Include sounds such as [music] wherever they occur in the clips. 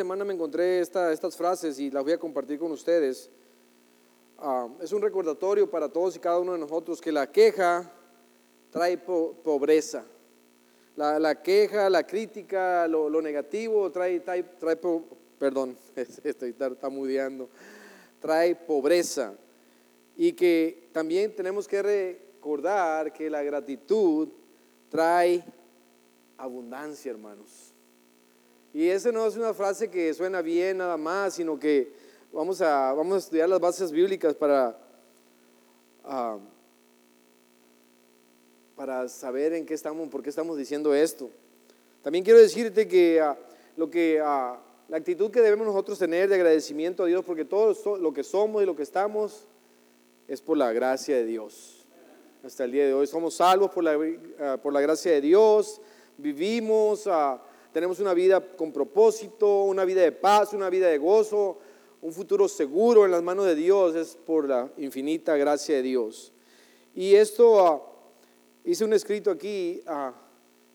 semana me encontré estas frases y las voy a compartir con ustedes. Ah, es un recordatorio para todos y cada uno de nosotros que la queja trae pobreza. La, queja, la crítica, lo, negativo trae, trae, trae perdón, [laughs] estoy trae pobreza. Y que también tenemos que recordar que la gratitud trae abundancia, hermanos. Y esa no es una frase que suena bien nada más, sino que vamos a, vamos a estudiar las bases bíblicas para, ah, para saber en qué estamos, por qué estamos diciendo esto. También quiero decirte que ah, lo que ah, la actitud que debemos nosotros tener de agradecimiento a Dios, porque todo lo que somos y lo que estamos es por la gracia de Dios. Hasta el día de hoy somos salvos por la, por la gracia de Dios, vivimos tenemos una vida con propósito, una vida de paz, una vida de gozo, un futuro seguro en las manos de Dios, es por la infinita gracia de Dios. Y esto, ah, hice un escrito aquí ah,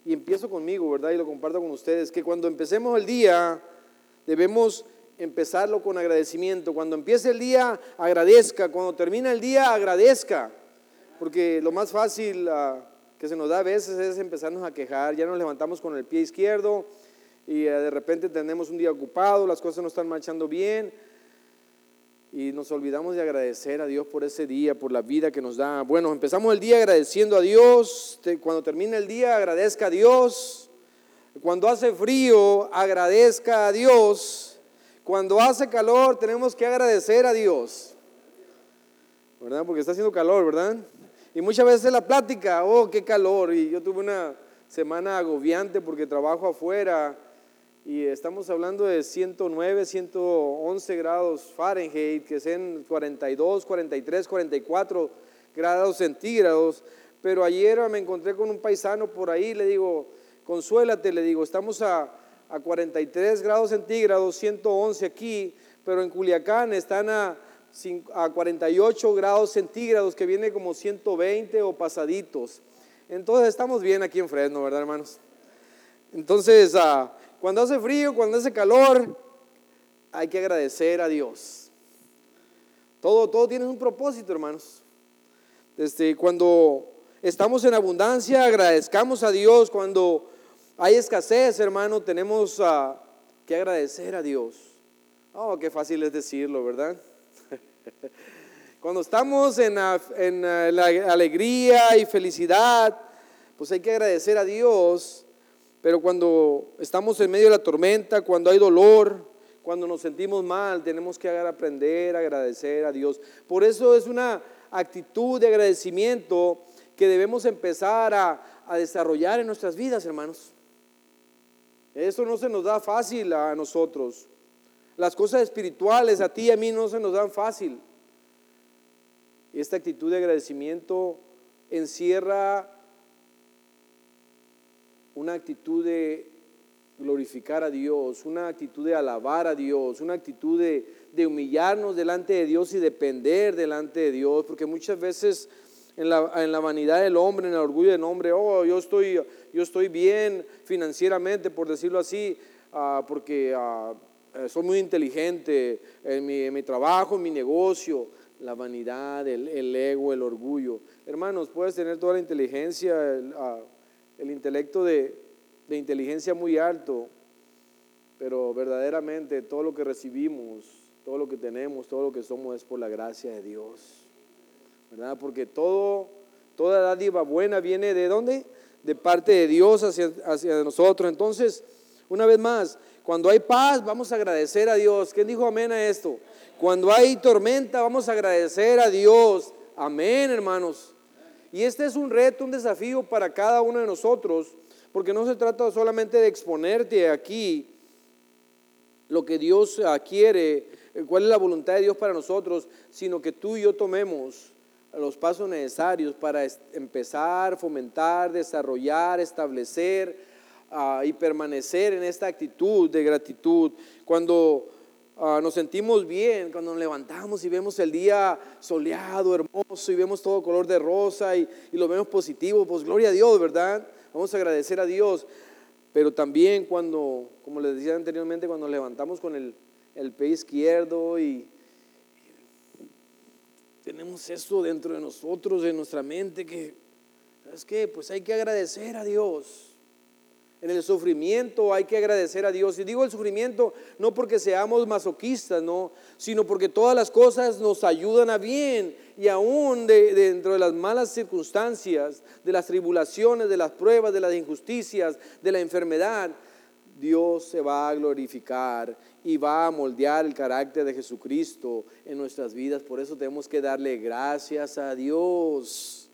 y empiezo conmigo, ¿verdad? Y lo comparto con ustedes, que cuando empecemos el día debemos empezarlo con agradecimiento. Cuando empiece el día, agradezca. Cuando termina el día, agradezca. Porque lo más fácil... Uh, que se nos da a veces es empezarnos a quejar, ya nos levantamos con el pie izquierdo y eh, de repente tenemos un día ocupado, las cosas no están marchando bien y nos olvidamos de agradecer a Dios por ese día, por la vida que nos da. Bueno, empezamos el día agradeciendo a Dios, cuando termina el día agradezca a Dios, cuando hace frío agradezca a Dios, cuando hace calor tenemos que agradecer a Dios, ¿verdad? Porque está haciendo calor, ¿verdad? Y muchas veces la plática, oh, qué calor. Y yo tuve una semana agobiante porque trabajo afuera y estamos hablando de 109, 111 grados Fahrenheit, que sean 42, 43, 44 grados centígrados. Pero ayer me encontré con un paisano por ahí, le digo, consuélate, le digo, estamos a, a 43 grados centígrados, 111 aquí, pero en Culiacán están a a 48 grados centígrados, que viene como 120 o pasaditos. Entonces estamos bien aquí en Fresno, ¿verdad, hermanos? Entonces, ah, cuando hace frío, cuando hace calor, hay que agradecer a Dios. Todo, todo tiene un propósito, hermanos. Desde cuando estamos en abundancia, agradezcamos a Dios. Cuando hay escasez, hermano, tenemos ah, que agradecer a Dios. Oh, qué fácil es decirlo, ¿verdad? Cuando estamos en, la, alegría y felicidad, pues hay que agradecer a Dios, pero cuando estamos en medio de la tormenta, cuando hay dolor, cuando nos sentimos mal, tenemos que aprender a agradecer a Dios. Por eso es una actitud de agradecimiento que debemos empezar a, a desarrollar en nuestras vidas, hermanos. Eso no se nos da fácil a nosotros. Las cosas espirituales a ti y a mí no se nos dan fácil. Esta actitud de agradecimiento encierra una actitud de glorificar a Dios, una actitud de alabar a Dios, una actitud de, humillarnos delante de Dios y depender delante de Dios, porque muchas veces en la, vanidad del hombre, en el orgullo del hombre, oh, yo estoy, yo estoy bien financieramente, por decirlo así, ah, porque... Ah, eh, soy muy inteligente en mi, trabajo, en mi negocio, la vanidad, el, ego, el orgullo. Hermanos, puedes tener toda la inteligencia, el, ah, intelecto de, inteligencia muy alto, pero verdaderamente todo lo que recibimos, todo lo que tenemos, todo lo que somos es por la gracia de Dios. ¿Verdad? Porque todo, toda dádiva buena viene de dónde? De parte de Dios hacia, hacia nosotros. Entonces, una vez más, cuando hay paz, vamos a agradecer a Dios. ¿Quién dijo amén a esto? Cuando hay tormenta, vamos a agradecer a Dios. Amén, hermanos. Y este es un reto, un desafío para cada uno de nosotros, porque no se trata solamente de exponerte aquí lo que Dios quiere, cuál es la voluntad de Dios para nosotros, sino que tú y yo tomemos los pasos necesarios para empezar, fomentar, desarrollar, establecer, y permanecer en esta actitud de gratitud. Cuando ah, nos sentimos bien, cuando nos levantamos y vemos el día soleado, hermoso, y vemos todo color de rosa y, lo vemos positivo, pues gloria a Dios, ¿verdad? Vamos a agradecer a Dios. pero también cuando, como les decía anteriormente, cuando levantamos con el, el pie izquierdo y tenemos eso dentro de nosotros, en nuestra mente, que, ¿sabes qué? Pues hay que agradecer a Dios. En el sufrimiento hay que agradecer a Dios. Y digo el sufrimiento no porque seamos masoquistas, no, sino porque todas las cosas nos ayudan a bien. Y aún dentro de las malas circunstancias, de las tribulaciones, de las pruebas, de las injusticias, de la enfermedad, Dios se va a glorificar y va a moldear el carácter de Jesucristo en nuestras vidas. Por eso tenemos que darle gracias a Dios.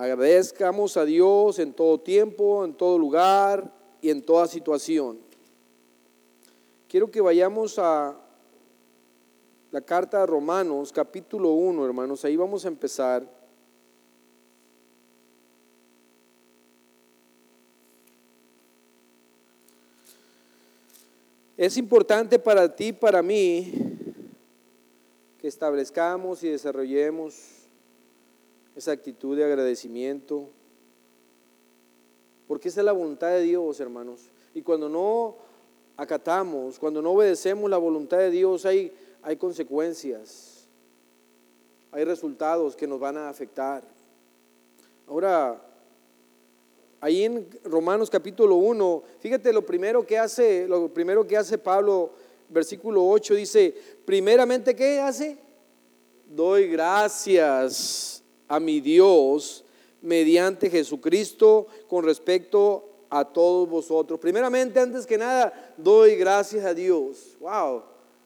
Agradezcamos a Dios en todo tiempo, en todo lugar y en toda situación. Quiero que vayamos a la carta de Romanos, capítulo 1, hermanos. Ahí vamos a empezar. Es importante para ti, para mí, que establezcamos y desarrollemos esa actitud de agradecimiento, porque esa es la voluntad de Dios, hermanos. Y cuando no acatamos, cuando no obedecemos la voluntad de Dios, hay, hay consecuencias, hay resultados que nos van a afectar. Ahora, Ahí en Romanos capítulo 1, fíjate lo primero que hace, lo primero que hace Pablo, versículo 8 dice, primeramente ¿qué hace? Doy gracias a mi Dios mediante Jesucristo con respecto a todos vosotros. Primeramente, antes que nada, doy gracias a Dios. Wow.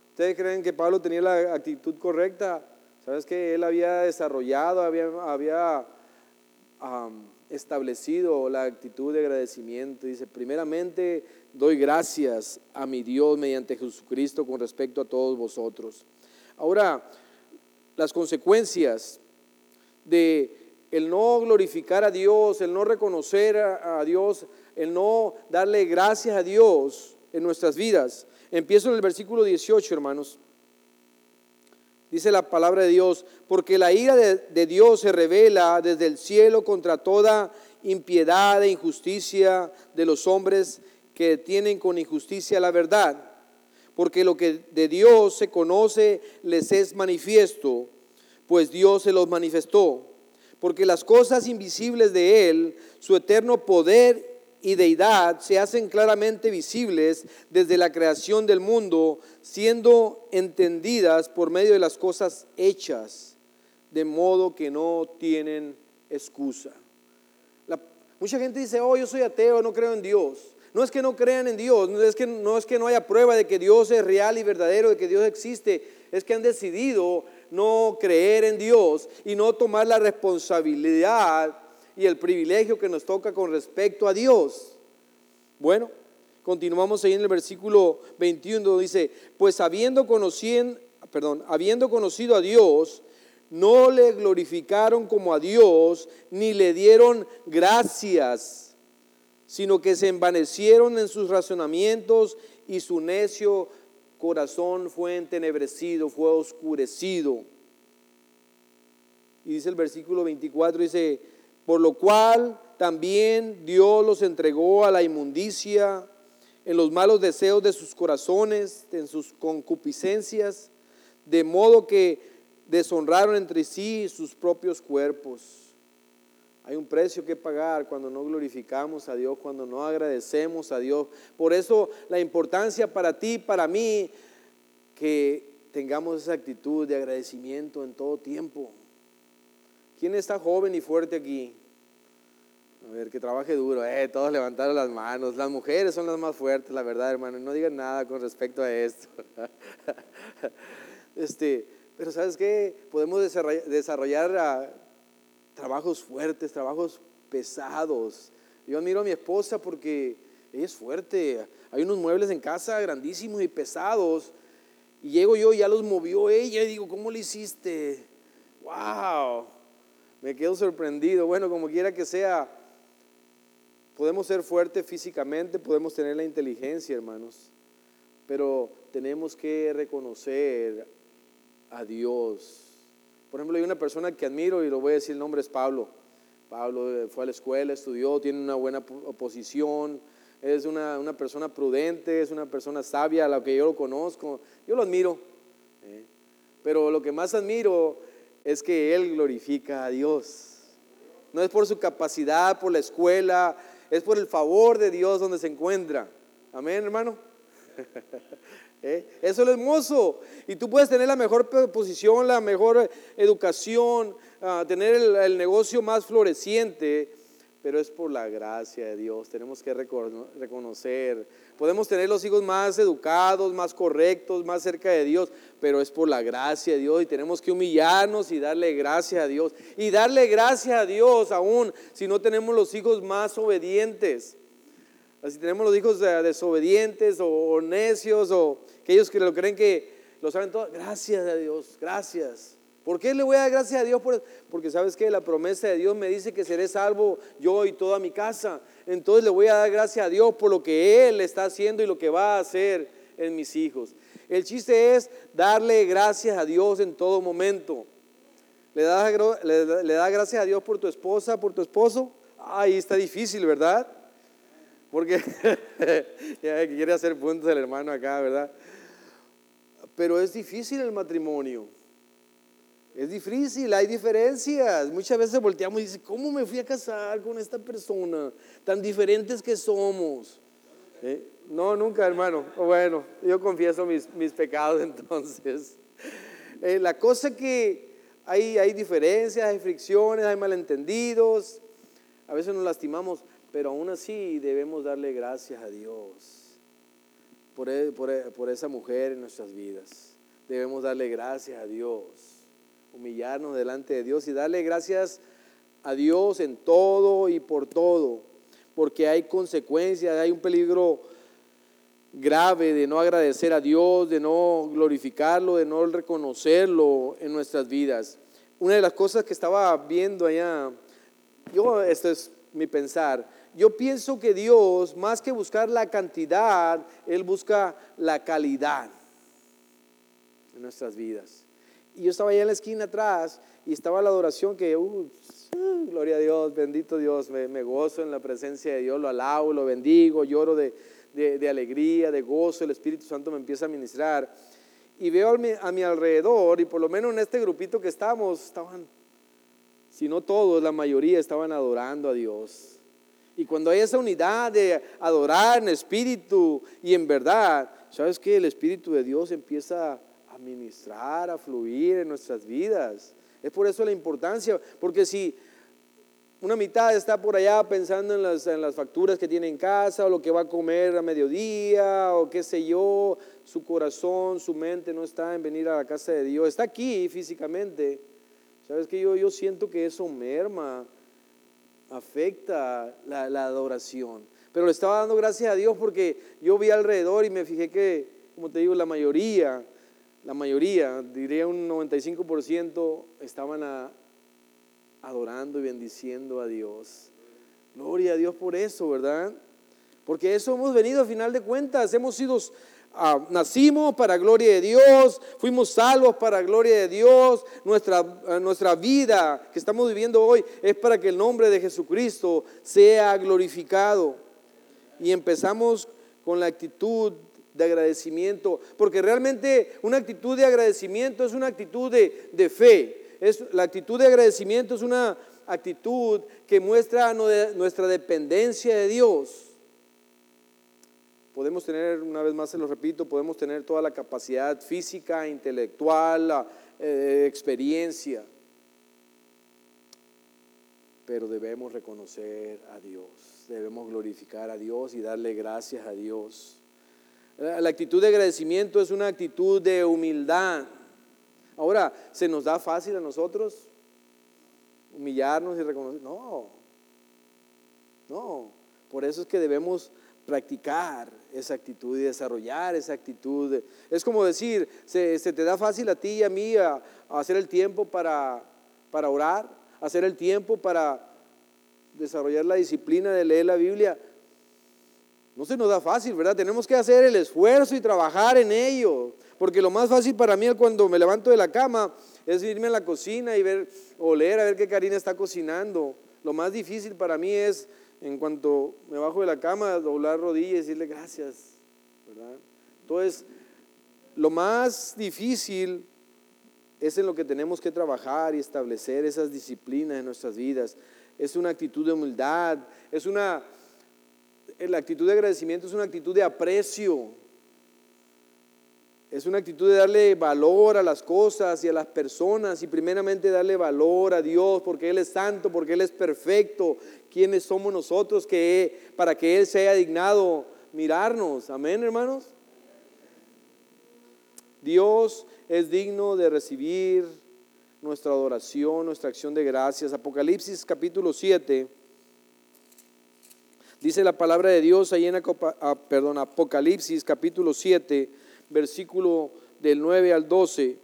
¿Ustedes creen que Pablo tenía la actitud correcta? ¿Sabes que él había desarrollado, había, había establecido la actitud de agradecimiento. Dice, primeramente doy gracias a mi Dios mediante Jesucristo con respecto a todos vosotros. Ahora, las consecuencias de el no glorificar a Dios, el no reconocer a, Dios, el no darle gracias a Dios en nuestras vidas. Empiezo en el versículo 18, hermanos. Dice la palabra de Dios, porque la ira de, Dios se revela desde el cielo contra toda impiedad e injusticia de los hombres que tienen con injusticia la verdad. Porque lo que de Dios se conoce les es manifiesto, pues Dios se los manifestó. Porque las cosas invisibles de Él, su eterno poder y deidad se hacen claramente visibles desde la creación del mundo, siendo entendidas por medio de las cosas hechas, de modo que no tienen excusa. mucha gente dice, oh, yo soy ateo, no creo en Dios. No es que no crean en Dios, no es que, no es que no haya prueba de que Dios es real y verdadero, de que Dios existe, es que han decidido no creer en Dios y no tomar la responsabilidad y el privilegio que nos toca con respecto a Dios. Bueno, continuamos ahí en el versículo 21 dice, pues habiendo conocido, perdón, habiendo conocido a Dios, no le glorificaron como a Dios, ni le dieron gracias, sino que se envanecieron en sus razonamientos y su necio corazón fue entenebrecido, fue oscurecido. Y dice el versículo 24, dice, por lo cual también Dios los entregó a la inmundicia en los malos deseos de sus corazones, en sus concupiscencias, de modo que deshonraron entre sí sus propios cuerpos. Hay un precio que pagar cuando no glorificamos a Dios, cuando no agradecemos a Dios. Por eso la importancia para ti, para mí, que tengamos esa actitud de agradecimiento en todo tiempo. ¿Quién está joven y fuerte aquí? A ver, que trabaje duro. Eh, todos levantaron las manos. Las mujeres son las más fuertes, la verdad, hermano. No digan nada con respecto a esto. [laughs] este, pero ¿sabes qué? Podemos desarrollar, ah, trabajos fuertes, trabajos pesados. Yo admiro a mi esposa porque ella es fuerte. Hay unos muebles en casa grandísimos y pesados. Y llego yo y ya los movió ella y digo, ¿cómo lo hiciste? ¡Wow! Me quedo sorprendido. Bueno, como quiera que sea, podemos ser fuertes físicamente, podemos tener la inteligencia, hermanos, pero tenemos que reconocer a Dios. Por ejemplo, hay una persona que admiro y lo voy a decir, el nombre es Pablo. Pablo fue a la escuela, estudió, tiene una buena posición, es una, persona prudente, es una persona sabia, a la que yo lo conozco, yo lo admiro. ¿eh? Pero lo que más admiro es que él glorifica a Dios. No es por su capacidad, por la escuela, es por el favor de Dios donde se encuentra. Amén, hermano. [laughs] ¿Eh? Eso es lo hermoso. Y tú puedes tener la mejor posición, la mejor educación, ah, tener el, negocio más floreciente, pero es por la gracia de Dios. Tenemos que reconocer. Podemos tener los hijos más educados, más correctos, más cerca de Dios, pero es por la gracia de Dios y tenemos que humillarnos y darle gracias a Dios. Y darle gracias a Dios aún si no tenemos los hijos más obedientes. Si tenemos los hijos desobedientes o necios o aquellos que lo creen que lo saben todo, gracias a Dios, gracias. ¿Por qué le voy a dar gracias a Dios? Porque sabes que la promesa de Dios me dice que seré salvo yo y toda mi casa. Entonces le voy a dar gracias a Dios por lo que Él está haciendo y lo que va a hacer en mis hijos. El chiste es darle gracias a Dios en todo momento. ¿Le da, le da gracias a Dios por tu esposa, por tu esposo? Ahí está difícil, ¿verdad? Porque [laughs] quiere hacer puntos el hermano acá, ¿verdad? Pero es difícil el matrimonio. Es difícil, hay diferencias. Muchas veces volteamos y dice, ¿cómo me fui a casar con esta persona? Tan diferentes que somos. ¿Eh? No, nunca, hermano. Bueno, yo confieso mis, pecados [laughs] entonces. Eh, la cosa que hay, hay diferencias, hay fricciones, hay malentendidos. A veces nos lastimamos, pero aún así debemos darle gracias a Dios por, e, e, por, esa mujer en nuestras vidas. Debemos darle gracias a Dios, humillarnos delante de Dios y darle gracias a Dios en todo y por todo, porque hay consecuencias, hay un peligro grave de no agradecer a Dios, de no glorificarlo, de no reconocerlo en nuestras vidas. Una de las cosas que estaba viendo allá, yo, esto es mi pensar, yo pienso que Dios, más que buscar la cantidad, Él busca la calidad en nuestras vidas. Y yo estaba allá en la esquina atrás y estaba la adoración que, uh, gloria a Dios, bendito Dios, me, gozo en la presencia de Dios, lo alabo, lo bendigo, lloro de, de, alegría, de gozo, el Espíritu Santo me empieza a ministrar. Y veo a mi, a mi alrededor, y por lo menos en este grupito que estamos, estaban, si no todos, la mayoría estaban adorando a Dios y cuando hay esa unidad de adorar en espíritu y en verdad, ¿sabes que El Espíritu de Dios empieza a ministrar, a fluir en nuestras vidas. Es por eso la importancia, porque si una mitad está por allá pensando en las, en las facturas que tiene en casa o lo que va a comer a mediodía o qué sé yo, su corazón, su mente no está en venir a la casa de Dios, está aquí físicamente. ¿Sabes que yo, yo siento que eso merma afecta la, adoración. Pero le estaba dando gracias a Dios porque yo vi alrededor y me fijé que, como te digo, la mayoría, la mayoría, diría un 95%, estaban adorando y bendiciendo a Dios. Gloria a Dios por eso, ¿verdad? Porque eso hemos venido a final de cuentas, hemos sido Ah, nacimos para gloria de Dios, fuimos salvos para gloria de Dios, nuestra, ah, nuestra vida que estamos viviendo hoy es para que el nombre de Jesucristo sea glorificado. Y empezamos con la actitud de agradecimiento, porque realmente una actitud de agradecimiento es una actitud de, de fe. Es, la actitud de agradecimiento es una actitud que muestra nuestra dependencia de Dios. Podemos tener, una vez más se lo repito, podemos tener toda la capacidad física, intelectual, eh, experiencia, pero debemos reconocer a Dios, debemos glorificar a Dios y darle gracias a Dios. La actitud de agradecimiento es una actitud de humildad. Ahora, ¿se nos da fácil a nosotros humillarnos y reconocer? No, no. Por eso es que debemos practicar esa actitud y desarrollar esa actitud. Es como decir, se, te da fácil a ti y a mí a, hacer el tiempo para, para orar, hacer el tiempo para desarrollar la disciplina de leer la Biblia. No se nos da fácil, ¿verdad? Tenemos que hacer el esfuerzo y trabajar en ello. Porque lo más fácil para mí cuando me levanto de la cama es irme a la cocina y ver, oler a ver qué Karina está cocinando. lo más difícil para mí es, en cuanto me bajo de la cama, doblar rodillas y decirle gracias. Entonces, lo más difícil es en lo que tenemos que trabajar y establecer esas disciplinas en nuestras vidas. Es una actitud de humildad, es una, la actitud de agradecimiento es una actitud de aprecio, es una actitud de darle valor a las cosas y a las personas y primeramente darle valor a Dios porque Él es santo, porque Él es perfecto. ¿Quiénes somos nosotros que, para que Él sea dignado mirarnos? Amén, hermanos. Dios es digno de recibir nuestra adoración, nuestra acción de gracias. Apocalipsis capítulo 7. Dice la palabra de Dios ahí en ah, perdón, Apocalipsis capítulo 7 versículo del 9 al 12.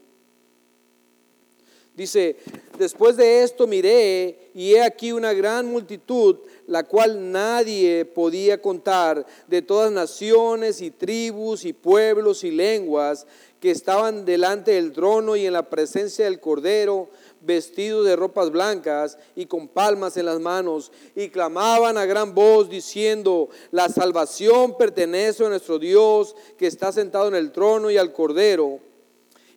Dice, después de esto miré y he aquí una gran multitud, la cual nadie podía contar, de todas naciones y tribus y pueblos y lenguas, que estaban delante del trono y en la presencia del Cordero, vestidos de ropas blancas y con palmas en las manos, y clamaban a gran voz diciendo, la salvación pertenece a nuestro Dios que está sentado en el trono y al Cordero.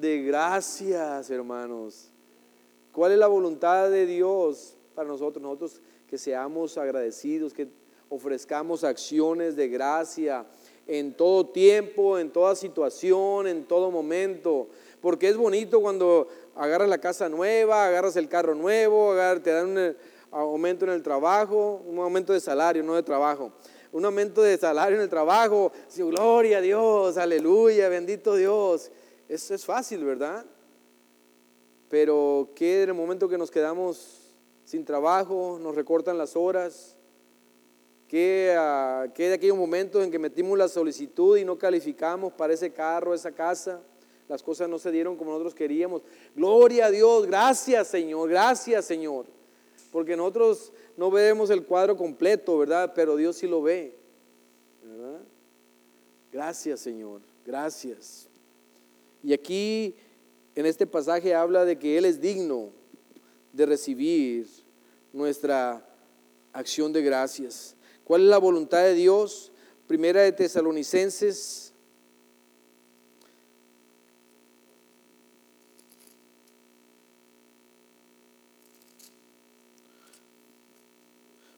de gracias, hermanos. ¿Cuál es la voluntad de Dios para nosotros? Nosotros que seamos agradecidos, que ofrezcamos acciones de gracia en todo tiempo, en toda situación, en todo momento. Porque es bonito cuando agarras la casa nueva, agarras el carro nuevo, te dan un eh, aumento en el trabajo, un aumento de salario, no de trabajo. Un aumento de salario en el trabajo, gloria a Dios, aleluya, bendito Dios. Eso es fácil, ¿verdad? Pero que en el momento que nos quedamos sin trabajo, nos recortan las horas. Que, uh, que de aquellos momentos en que metimos la solicitud y no calificamos para ese carro, esa casa, las cosas no se dieron como nosotros queríamos. Gloria a Dios, gracias Señor, gracias Señor. Porque nosotros no vemos el cuadro completo, ¿verdad? Pero Dios sí lo ve. ¿verdad? Gracias Señor, gracias. Y aquí en este pasaje habla de que Él es digno de recibir nuestra acción de gracias. ¿Cuál es la voluntad de Dios? Primera de Tesalonicenses.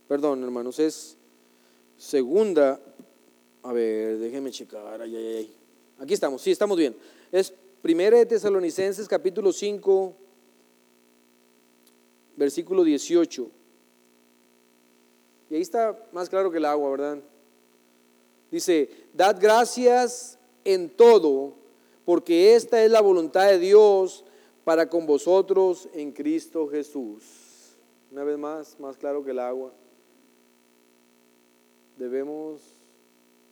Perdón, hermanos, es segunda. A ver, déjenme checar. Aquí estamos, sí, estamos bien. Es Primera de Tesalonicenses, capítulo 5 versículo 18. Y ahí está más claro que el agua, ¿verdad? Dice, dad gracias en todo, porque esta es la voluntad de Dios para con vosotros en Cristo Jesús. Una vez más, más claro que el agua. Debemos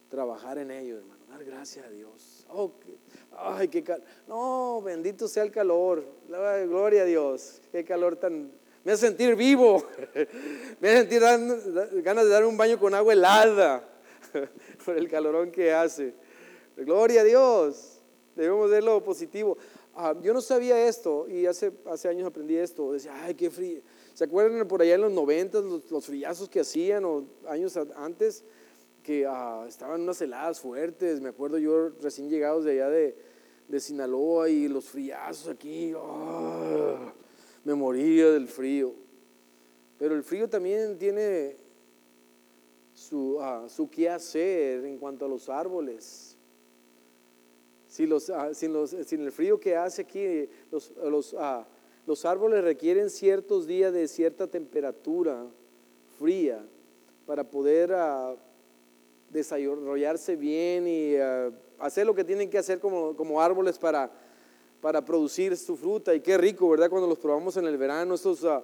trabajar en ello, hermano, dar gracias a Dios. Oh, ay, qué calor. No, bendito sea el calor. Gloria a Dios. Qué calor tan me hace sentir vivo, [laughs] me hace sentir ganas de dar un baño con agua helada [laughs] por el calorón que hace. Gloria a Dios, debemos ver lo positivo. Ah, yo no sabía esto y hace, hace años aprendí esto. Decía, ay, qué frío. ¿Se acuerdan por allá en los 90 los, los friazos que hacían o años antes? Ah, estaban unas heladas fuertes. Me acuerdo yo recién llegados de allá de, de Sinaloa y los friazos aquí. Oh, me moría del frío. Pero el frío también tiene su, ah, su qué hacer en cuanto a los árboles. Si los, ah, sin, el frío que hace aquí, los árboles requieren ciertos días de cierta temperatura fría para poder desarrollarse bien y hacer lo que tienen que hacer como, como árboles para para producir su fruta. Y qué rico, ¿verdad? Cuando los probamos en el verano, estos, uh,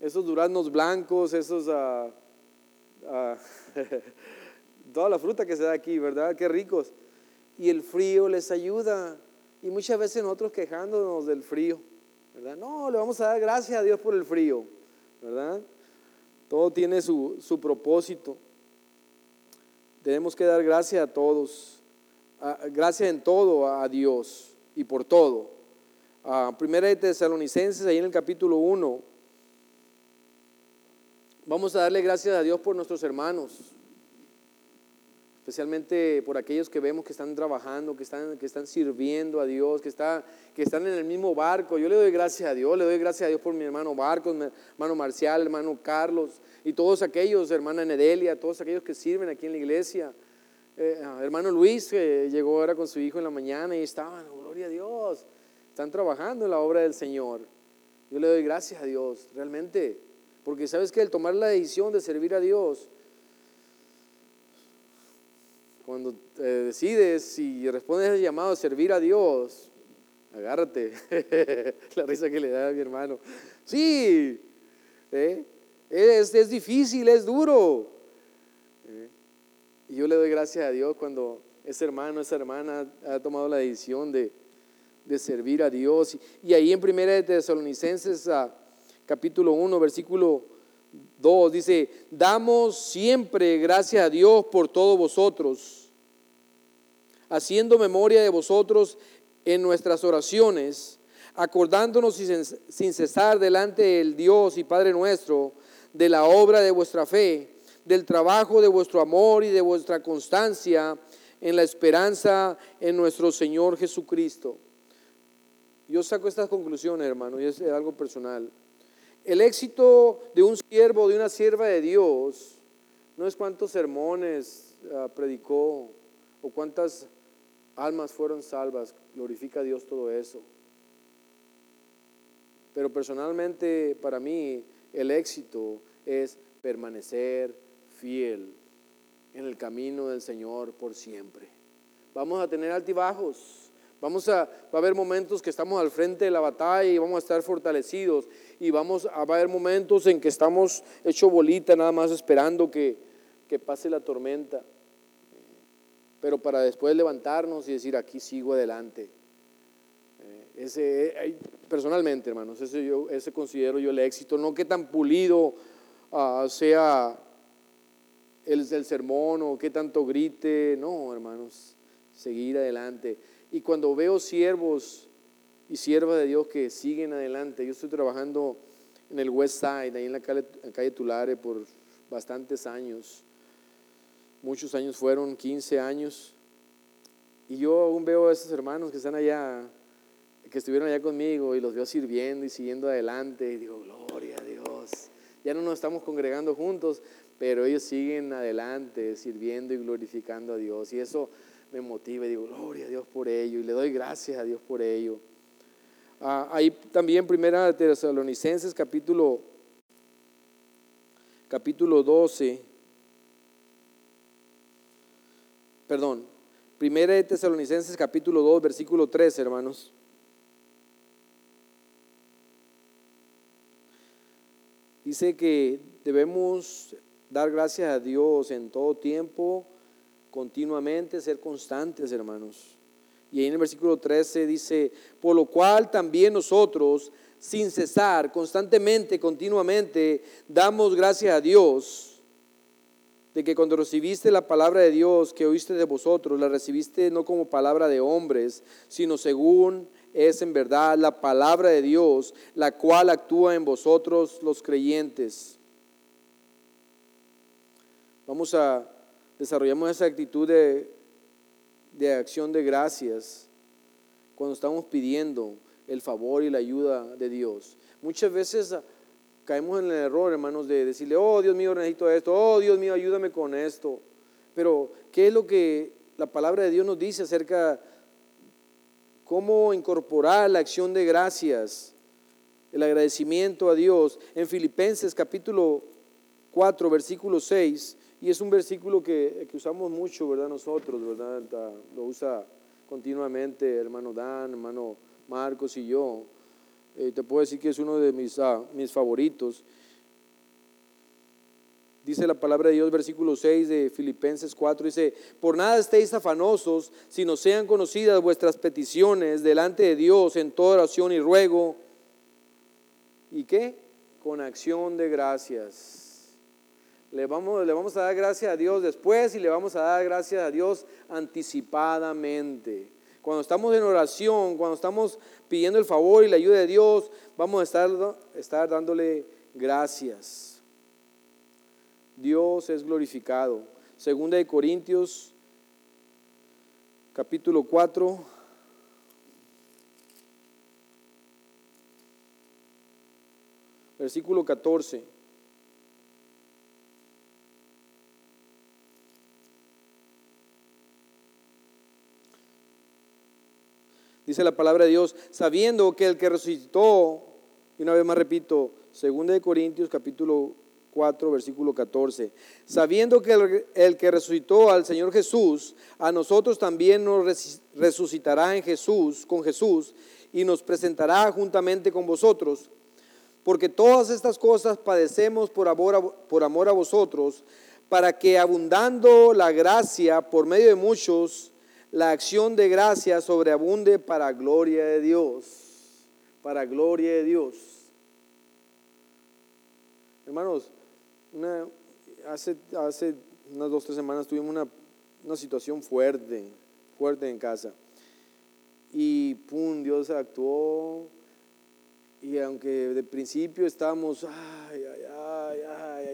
esos duraznos blancos, esos... ah, [laughs] toda la fruta que se da aquí, ¿verdad? Qué ricos. Y el frío les ayuda. Y muchas veces nosotros quejándonos del frío, ¿verdad? No, le vamos a dar gracias a Dios por el frío, ¿verdad? Todo tiene su, su propósito. Tenemos que dar gracias a todos, gracias en todo a Dios y por todo. primera de Tesalonicenses, ahí en el capítulo 1, vamos a darle gracias a Dios por nuestros hermanos, especialmente por aquellos que vemos que están trabajando, que están, que están sirviendo a Dios, que, está, que están en el mismo barco. Yo le doy gracias a Dios, le doy gracias a Dios por mi hermano Barcos, hermano Marcial, hermano Carlos y todos aquellos, hermana Nedelia, todos aquellos que sirven aquí en la iglesia. Eh, ah, hermano Luis, que llegó ahora con su hijo en la mañana y estaban, oh, gloria a Dios, están trabajando en la obra del Señor. Yo le doy gracias a Dios, realmente, porque sabes que el tomar la decisión de servir a Dios, cuando te decides y respondes al llamado a servir a Dios, agárrate. [laughs] la risa que le da a mi hermano. Sí, ¿eh? es, es, difícil, es duro. ¿eh? Y yo le doy gracias a Dios cuando ese hermano, esa hermana ha tomado la decisión de, de servir a Dios. Y, ahí en Primera de Tesalonicenses, capítulo 1, versículo 2, dice, damos siempre gracias a Dios por todos vosotros, haciendo memoria de vosotros en nuestras oraciones, acordándonos sin cesar delante del Dios y Padre nuestro de la obra de vuestra fe, del trabajo de vuestro amor y de vuestra constancia en la esperanza en nuestro Señor Jesucristo. Yo saco estas conclusiones, hermano, y es algo personal. El éxito de un siervo, de una sierva de Dios, no es cuántos sermones ah, predicó o cuántas almas fueron salvas. Glorifica a Dios todo eso. Pero personalmente, para mí, el éxito es permanecer fiel en el camino del Señor por siempre. Vamos a tener altibajos Vamos a, va a haber momentos que estamos al frente de la batalla y vamos a estar fortalecidos. Y vamos a, va a haber momentos en que estamos hecho bolita nada más esperando que, que pase la tormenta. Pero para después levantarnos y decir, aquí sigo adelante. Eh, ese, eh, personalmente, hermanos, ese, yo, ese considero yo el éxito. No que tan pulido uh, sea el, el sermón o que tanto grite. No, hermanos, seguir adelante. Y cuando veo siervos y siervas de Dios que siguen adelante, yo estoy trabajando en el West Side, ahí en la calle, Tulare, por bastantes años. Muchos años fueron, 15 años. Y yo aún veo a esos hermanos que están allá, que estuvieron allá conmigo y los veo sirviendo y siguiendo adelante. Y digo, gloria a Dios. Ya no nos estamos congregando juntos, pero ellos siguen adelante, sirviendo y glorificando a Dios. Y eso me motiva y digo, gloria a Dios por ello, y le doy gracias a Dios por ello. Ah, ahí también Primera de Tesalonicenses capítulo, capítulo 12, perdón, Primera de Tesalonicenses capítulo 2, versículo 3, hermanos. Dice que debemos dar gracias a Dios en todo tiempo, continuamente, ser constantes, hermanos. Y ahí en el versículo 13 dice, por lo cual también nosotros, sin cesar, constantemente, continuamente, damos gracias a Dios de que cuando recibiste la palabra de Dios que oíste de vosotros, la recibiste no como palabra de hombres, sino según es en verdad la palabra de Dios, la cual actúa en vosotros los creyentes. Vamos a desarrollamos esa actitud de, de acción de gracias cuando estamos pidiendo el favor y la ayuda de Dios. Muchas veces caemos en el error, hermanos, de decirle, oh Dios mío, necesito esto, oh Dios mío, ayúdame con esto. Pero, ¿qué es lo que la palabra de Dios nos dice acerca cómo incorporar la acción de gracias, el agradecimiento a Dios? En Filipenses capítulo 4, versículo 6, y es un versículo que, usamos mucho, ¿verdad? Nosotros, ¿verdad? Lo usa continuamente hermano Dan, hermano Marcos y yo. Eh, te puedo decir que es uno de mis, ah, mis favoritos. Dice la palabra de Dios, versículo 6 de Filipenses 4, dice, por nada estéis afanosos, sino sean conocidas vuestras peticiones delante de Dios en toda oración y ruego. ¿Y qué? Con acción de gracias. Le vamos, a dar gracias a Dios después y le vamos a dar gracias a Dios anticipadamente. Cuando estamos en oración, cuando estamos pidiendo el favor y la ayuda de Dios, vamos a estar, estar dándole gracias. Dios es glorificado. Segunda de Corintios, capítulo 4. Versículo 14. Dice la palabra de Dios, sabiendo que el que resucitó, y una vez más repito, segunda de Corintios capítulo 4, versículo 14. Sabiendo que el, que resucitó al Señor Jesús, a nosotros también nos resucitará en Jesús, con Jesús, y nos presentará juntamente con vosotros. Porque todas estas cosas padecemos por amor por amor a vosotros, para que abundando la gracia por medio de muchos, la acción de gracia sobreabunde para gloria de Dios. Para gloria de Dios. Hermanos, hace, hace unas dos, tres semanas tuvimos una, una situación fuerte, fuerte en casa. Y pum, Dios actuó. Y aunque de principio estábamos, ay, ay, ay, ay.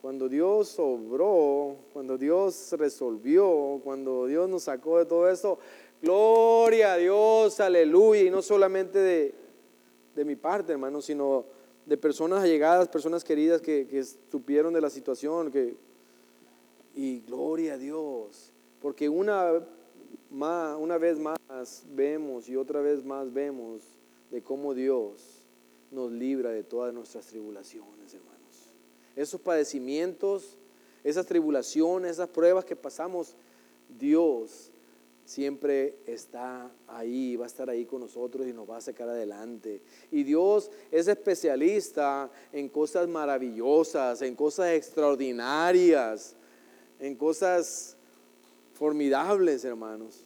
Cuando Dios obró, cuando Dios resolvió, cuando Dios nos sacó de todo esto, gloria a Dios, aleluya. Y no solamente de, de mi parte, hermano, sino de personas allegadas, personas queridas que, que supieron de la situación, que, y gloria a Dios, porque una, más, una vez más vemos y otra vez más vemos de cómo Dios nos libra de todas nuestras tribulaciones, hermanos. Esos padecimientos, esas tribulaciones, esas pruebas que pasamos, Dios siempre está ahí, va a estar ahí con nosotros y nos va a sacar adelante. Y Dios es especialista en cosas maravillosas, en cosas extraordinarias, en cosas formidables, hermanos.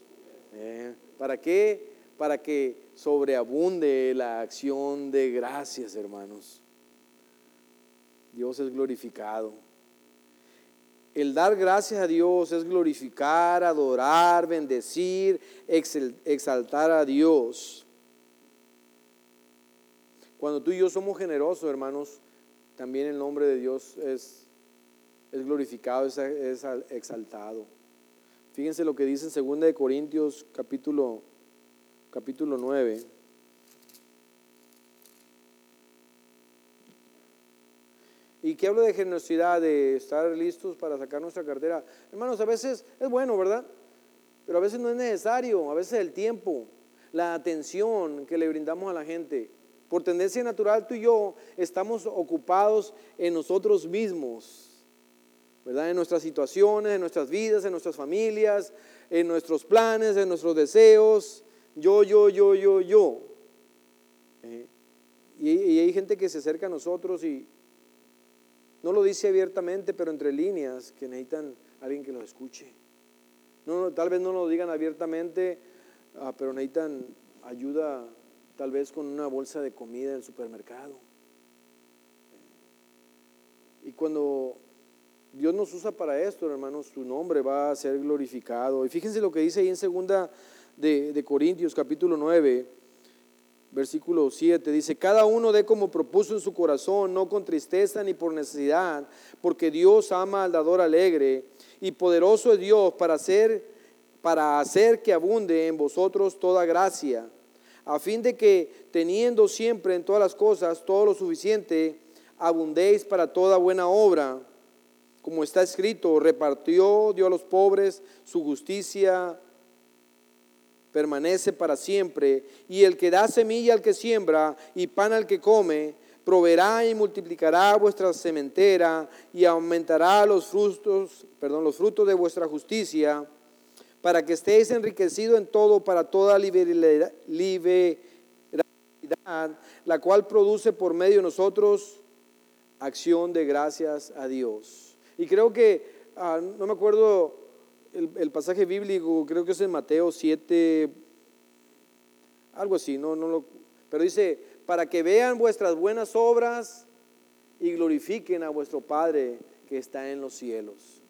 ¿Eh? ¿Para qué? Para que sobreabunde la acción de gracias, hermanos. Dios es glorificado. El dar gracias a Dios es glorificar, adorar, bendecir, exaltar a Dios. Cuando tú y yo somos generosos, hermanos, también el nombre de Dios es, es glorificado, es, exaltado. Fíjense lo que dice en 2 de Corintios capítulo, capítulo 9. ¿Y qué hablo de generosidad, de estar listos para sacar nuestra cartera? Hermanos, a veces es bueno, ¿verdad? Pero a veces no es necesario, a veces el tiempo, la atención que le brindamos a la gente. Por tendencia natural, tú y yo estamos ocupados en nosotros mismos, ¿verdad? En nuestras situaciones, en nuestras vidas, en nuestras familias, en nuestros planes, en nuestros deseos. Yo, yo, yo, yo, yo. Eh, y hay gente que se acerca a nosotros y, no lo dice abiertamente, pero entre líneas, que necesitan alguien que lo escuche. No, tal vez no lo digan abiertamente, ah, pero necesitan ayuda tal vez con una bolsa de comida del supermercado. Y cuando Dios nos usa para esto, hermanos, su nombre va a ser glorificado. Y fíjense lo que dice ahí en segunda de, de Corintios capítulo 9, versículo 7, dice, cada uno dé como propuso en su corazón, no con tristeza ni por necesidad, porque Dios ama al dador alegre y poderoso es Dios para hacer, para hacer que abunde en vosotros toda gracia, a fin de que teniendo siempre en todas las cosas todo lo suficiente, abundéis para toda buena obra. Como está escrito, repartió, dio a los pobres su justicia permanece para siempre, y el que da semilla al que siembra y pan al que come, proveerá y multiplicará vuestra sementera y aumentará los frutos, perdón, los frutos de vuestra justicia, para que estéis enriquecidos en todo para toda liberalidad, la cual produce por medio de nosotros acción de gracias a Dios. Y creo que, ah, no me acuerdo el, pasaje bíblico, creo que es en Mateo 7, algo así, no, no lo, pero dice, para que vean vuestras buenas obras y glorifiquen a vuestro Padre que está en los cielos.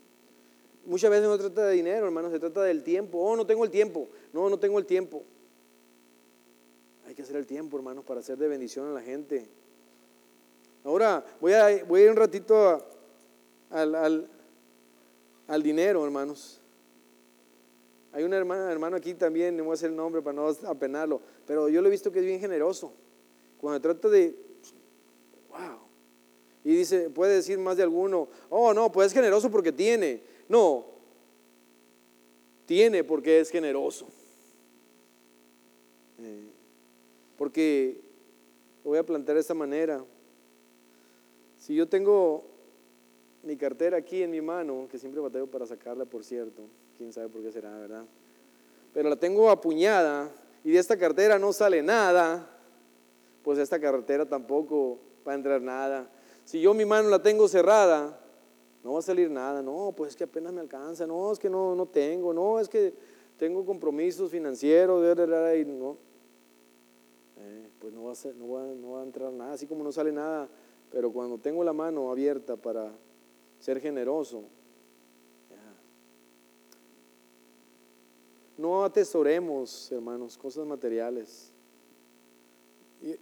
Muchas veces no trata de dinero, hermano, se trata del tiempo. Oh, no tengo el tiempo. No, no tengo el tiempo. Hay que hacer el tiempo, hermanos, para hacer de bendición a la gente. Ahora voy a, voy a ir un ratito al, al, dinero, hermanos. Hay hermana, hermano aquí también, no voy a hacer el nombre para no apenarlo, pero yo lo he visto que es bien generoso. Cuando trata de, wow. Y dice, puede decir más de alguno, oh no, pues es generoso porque tiene. No, tiene porque es generoso. Eh, porque lo voy a plantear de esta manera. Si yo tengo mi cartera aquí en mi mano, que siempre batallo para sacarla, por cierto, quién sabe por qué será, ¿verdad? Pero la tengo apuñada y de esta cartera no sale nada, pues esta cartera tampoco va a entrar nada. Si yo mi mano la tengo cerrada, no va a salir nada. No, pues es que apenas me alcanza. No, es que no, no tengo. No, es que tengo compromisos financieros. Y no. Eh, pues no va, a ser, no, va, no va a entrar nada. Así como no sale nada. Pero cuando tengo la mano abierta para ser generoso, no atesoremos, hermanos, cosas materiales.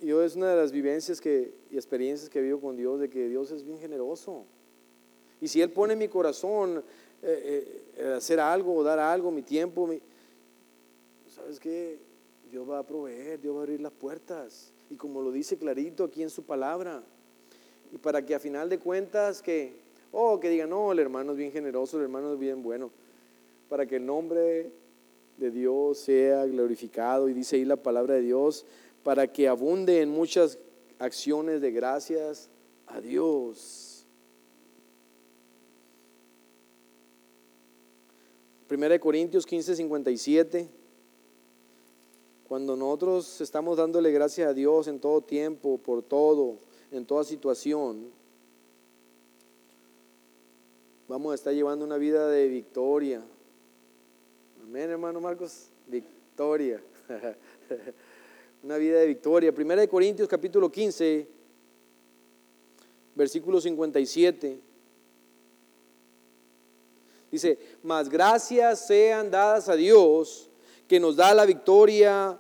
Yo es una de las vivencias que, y experiencias que vivo con Dios, de que Dios es bien generoso. Y si Él pone mi corazón eh, eh, hacer algo, dar algo, mi tiempo, ¿sabes qué? Dios va a proveer, Dios va a abrir las puertas. Y como lo dice clarito aquí en su palabra. Y para que a final de cuentas que, oh, que digan, no, el hermano es bien generoso, el hermano es bien bueno. Para que el nombre de Dios sea glorificado. Y dice ahí la palabra de Dios, para que abunde en muchas acciones de gracias a Dios. Primera de Corintios 15, 57. Cuando nosotros estamos dándole gracias a Dios en todo tiempo, por todo, en toda situación, vamos a estar llevando una vida de victoria. Amén, hermano Marcos. Victoria. [laughs] una vida de victoria. Primera de Corintios capítulo 15, versículo 57. Dice, más gracias sean dadas a Dios que nos da la victoria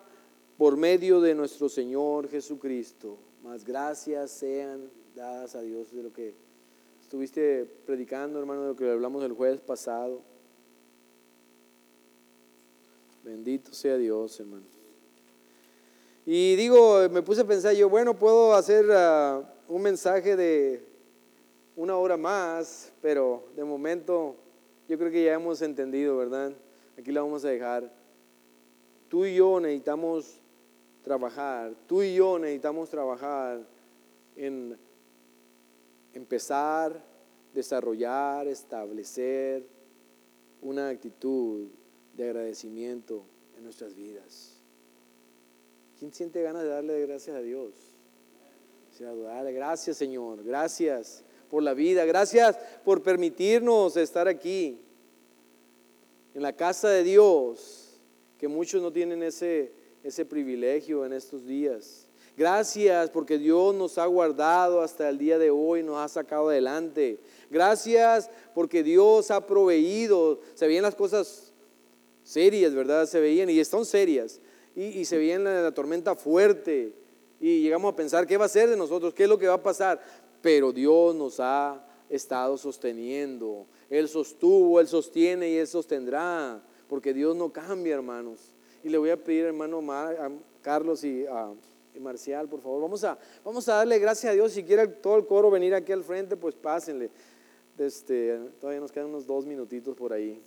por medio de nuestro Señor Jesucristo. Más gracias sean dadas a Dios de lo que estuviste predicando, hermano, de lo que hablamos el jueves pasado. Bendito sea Dios, hermano. Y digo, me puse a pensar yo, bueno, puedo hacer ah, un mensaje de una hora más, pero de momento yo creo que ya hemos entendido, ¿verdad? Aquí la vamos a dejar. Tú y yo necesitamos trabajar, tú y yo necesitamos trabajar en empezar, desarrollar, establecer una actitud de agradecimiento en nuestras vidas. ¿Quién siente ganas de darle gracias a Dios? Gracias Señor, gracias por la vida. Gracias por permitirnos estar aquí, en la casa de Dios, que muchos no tienen ese, ese privilegio en estos días. Gracias porque Dios nos ha guardado hasta el día de hoy, nos ha sacado adelante. Gracias porque Dios ha proveído. Se veían las cosas serias, ¿verdad? Se veían y están serias. Y, se veían la, tormenta fuerte. Y llegamos a pensar, ¿qué va a ser de nosotros? ¿Qué es lo que va a pasar? pero Dios nos ha estado sosteniendo. Él sostuvo, Él sostiene y Él sostendrá, porque Dios no cambia, hermanos. Y le voy a pedir, hermano a Carlos y a Marcial, por favor, vamos a, vamos a darle gracias a Dios. Si quiere todo el coro venir aquí al frente, pues pásenle. Este, todavía nos quedan unos dos minutitos por ahí.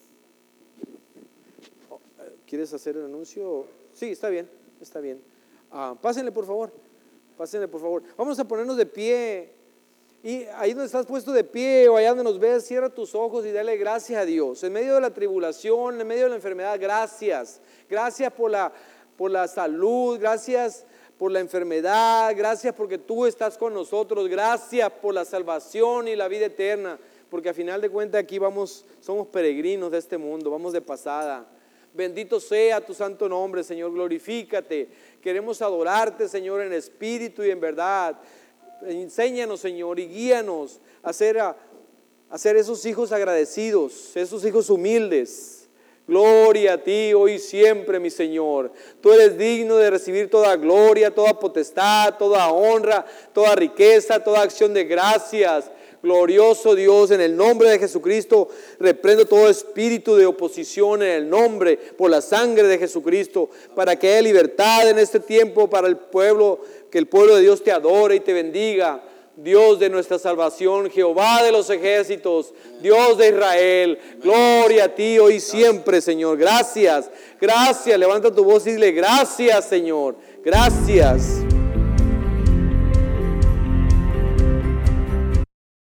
¿Quieres hacer el anuncio? Sí, está bien, está bien. Ah, pásenle, por favor. Pásenle, por favor. Vamos a ponernos de pie. Y ahí donde estás puesto de pie o allá donde nos ves, cierra tus ojos y dale gracias a Dios. En medio de la tribulación, en medio de la enfermedad, gracias. Gracias por la, por la salud, gracias por la enfermedad, gracias porque tú estás con nosotros, gracias por la salvación y la vida eterna, porque a final de cuentas aquí vamos, somos peregrinos de este mundo, vamos de pasada. Bendito sea tu santo nombre, Señor, glorifícate. Queremos adorarte, Señor, en espíritu y en verdad. Enséñanos, Señor, y guíanos a ser, a, a esos hijos agradecidos, esos hijos humildes Gloria a ti hoy y siempre, mi Señor. Tú eres digno de recibir toda gloria, toda potestad, toda honra, toda riqueza, toda acción de gracias. Glorioso Dios, en el nombre de Jesucristo, reprendo todo espíritu de oposición en el nombre, por la sangre de Jesucristo, para que haya libertad en este tiempo para el pueblo, que el pueblo de Dios te adore y te bendiga. Dios de nuestra salvación, Jehová de los ejércitos, Dios de Israel. Gloria a ti hoy y siempre, Señor. Gracias, gracias. Levanta tu voz y dile gracias, Señor. Gracias.